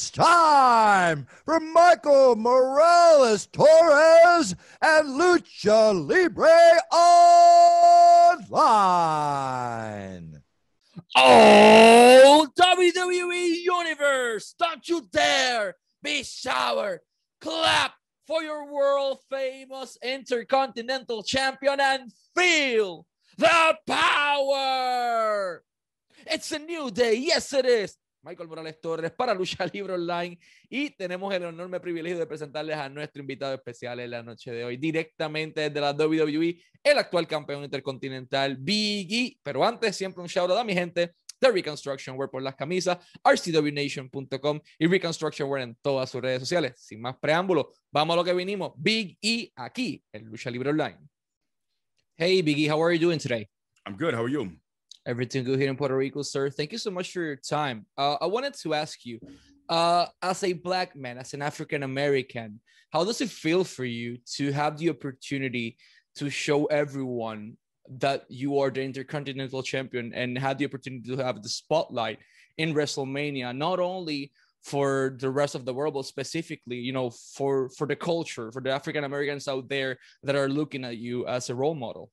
It's time for Michael Morales Torres and Lucha Libre Online. Oh, WWE Universe, don't you dare be sour. Clap for your world famous Intercontinental Champion and feel the power. It's a new day. Yes, it is. Michael Morales Torres para Lucha Libre Online y tenemos el enorme privilegio de presentarles a nuestro invitado especial en la noche de hoy, directamente desde la WWE, el actual campeón intercontinental Big E. Pero antes, siempre un shout out a mi gente de Reconstruction Wear por las camisas, rcwnation.com y Reconstruction Wear en todas sus redes sociales. Sin más preámbulo, vamos a lo que vinimos. Big E aquí en Lucha Libre Online. Hey, Big E, how are you doing today? I'm good. How are you? Everything good here in Puerto Rico, sir. Thank you so much for your time. Uh, I wanted to ask you, uh, as a black man, as an African American, how does it feel for you to have the opportunity to show everyone that you are the Intercontinental Champion and have the opportunity to have the spotlight in WrestleMania, not only for the rest of the world, but specifically, you know, for for the culture, for the African Americans out there that are looking at you as a role model?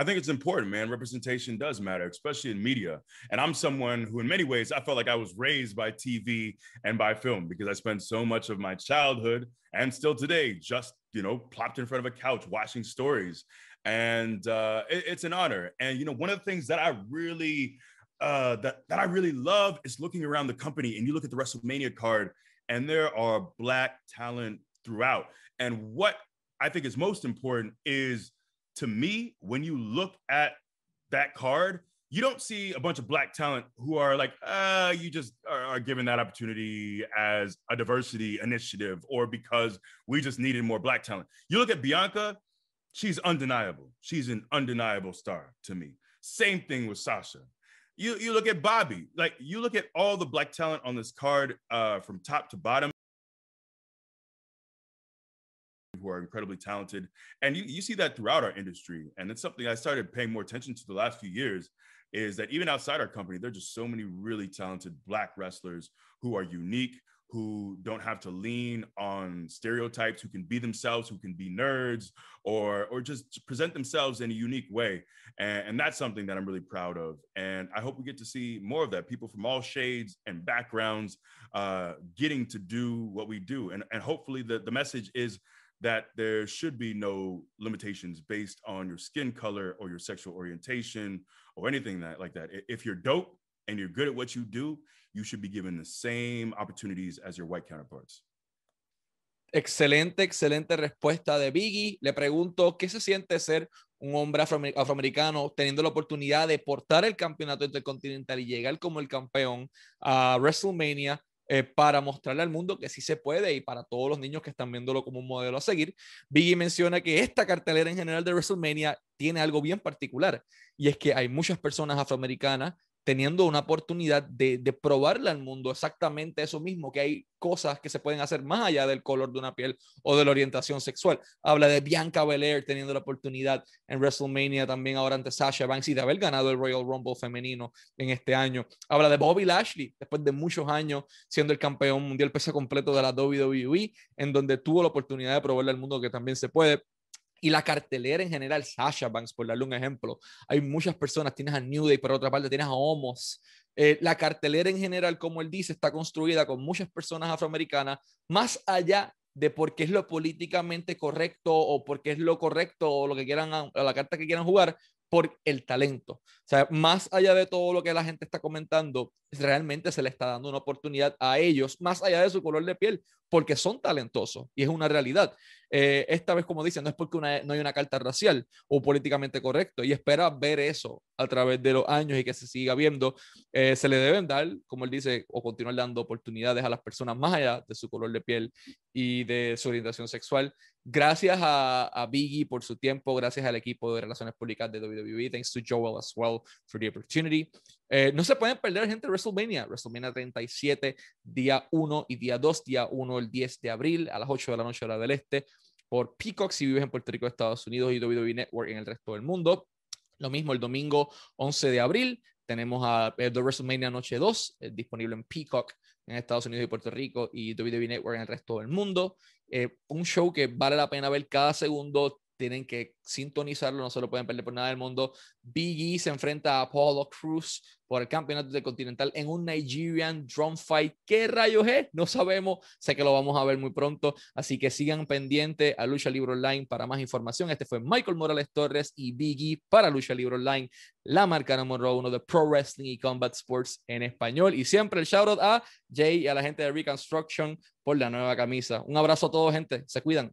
I think it's important, man. Representation does matter, especially in media. And I'm someone who, in many ways, I felt like I was raised by TV and by film because I spent so much of my childhood and still today just, you know, plopped in front of a couch watching stories. And uh, it, it's an honor. And, you know, one of the things that I really, uh, that, that I really love is looking around the company and you look at the WrestleMania card and there are Black talent throughout. And what I think is most important is to me, when you look at that card, you don't see a bunch of black talent who are like, uh, you just are, are, given that opportunity as a diversity initiative or because we just needed more black talent. You look at Bianca, she's undeniable. She's an undeniable star to me. Same thing with Sasha. You, you look at Bobby, like you look at all the black talent on this card uh, from top to bottom. Who are incredibly talented. And you, you see that throughout our industry. And it's something I started paying more attention to the last few years is that even outside our company, there are just so many really talented Black wrestlers who are unique, who don't have to lean on stereotypes, who can be themselves, who can be nerds, or or just present themselves in a unique way. And, and, that's something that I'm really proud of. And I hope we get to see more of that. People from all shades and backgrounds uh, getting to do what we do. And, and hopefully the, the message is that there should be no limitations based on your skin color or your sexual orientation or anything that like that. If you're dope and you're good at what you do, you should be given the same opportunities as your white counterparts. Excelente, excelente respuesta de Biggie. Le pregunto, ¿qué se siente ser un hombre afroamericano teniendo la oportunidad de portar el campeonato intercontinental y llegar como el campeón a WrestleMania eh, para mostrarle al mundo que sí se puede y para todos los niños que están viéndolo como un modelo a seguir. Biggie menciona que esta cartelera en general de WrestleMania tiene algo bien particular y es que hay muchas personas afroamericanas teniendo una oportunidad de, de, probarle al mundo exactamente eso mismo, que hay cosas que se pueden hacer más allá del color de una piel o de la orientación sexual. Habla de Bianca Belair teniendo la oportunidad en WrestleMania también ahora ante Sasha Banks y de haber ganado el Royal Rumble femenino en este año. Habla de Bobby Lashley después de muchos años siendo el campeón mundial peso completo de la WWE, en donde tuvo la oportunidad de probarle al mundo que también se puede y la cartelera en general, Sasha Banks, por darle un ejemplo. Hay muchas personas, tienes a New Day, por otra parte tienes a Homos. Eh, la cartelera en general, como él dice, está construida con muchas personas afroamericanas, más allá de por qué es lo políticamente correcto o por qué es lo correcto o lo que quieran, a la carta que quieran jugar, por el talento. O sea, más allá de todo lo que la gente está comentando, realmente se le está dando una oportunidad a ellos, más allá de su color de piel, porque son talentosos y es una realidad. Eh, esta vez, como dicen, no es porque no hay una carta racial o políticamente correcto y espera ver eso a través de los años y que se siga viendo. Eh, se le deben dar, como él dice, o continuar dando oportunidades a las personas más allá de su color de piel y de su orientación sexual. Gracias a, a Biggie por su tiempo, gracias al equipo de Relaciones Públicas de WWE, thanks to Joel as well for the opportunity. Eh, no se pueden perder, gente, WrestleMania. WrestleMania 37, día 1 y día 2, día 1 el 10 de abril a las 8 de la noche hora del este por Peacock si vives en Puerto Rico, Estados Unidos y WWE Network en el resto del mundo. Lo mismo el domingo 11 de abril. Tenemos a The WrestleMania Noche 2 eh, disponible en Peacock en Estados Unidos y Puerto Rico y WWE Network en el resto del mundo. Eh, un show que vale la pena ver cada segundo. Tienen que sintonizarlo, no se lo pueden perder por nada del mundo. Big E se enfrenta a Apollo Cruz por el campeonato Continental en un Nigerian Drum Fight. ¿Qué rayos es? No sabemos. Sé que lo vamos a ver muy pronto. Así que sigan pendiente a Lucha Libre Online para más información. Este fue Michael Morales Torres y Big E para Lucha Libre Online, la marca número uno de Pro Wrestling y Combat Sports en español. Y siempre el shout out a Jay y a la gente de Reconstruction por la nueva camisa. Un abrazo a todos, gente. Se cuidan.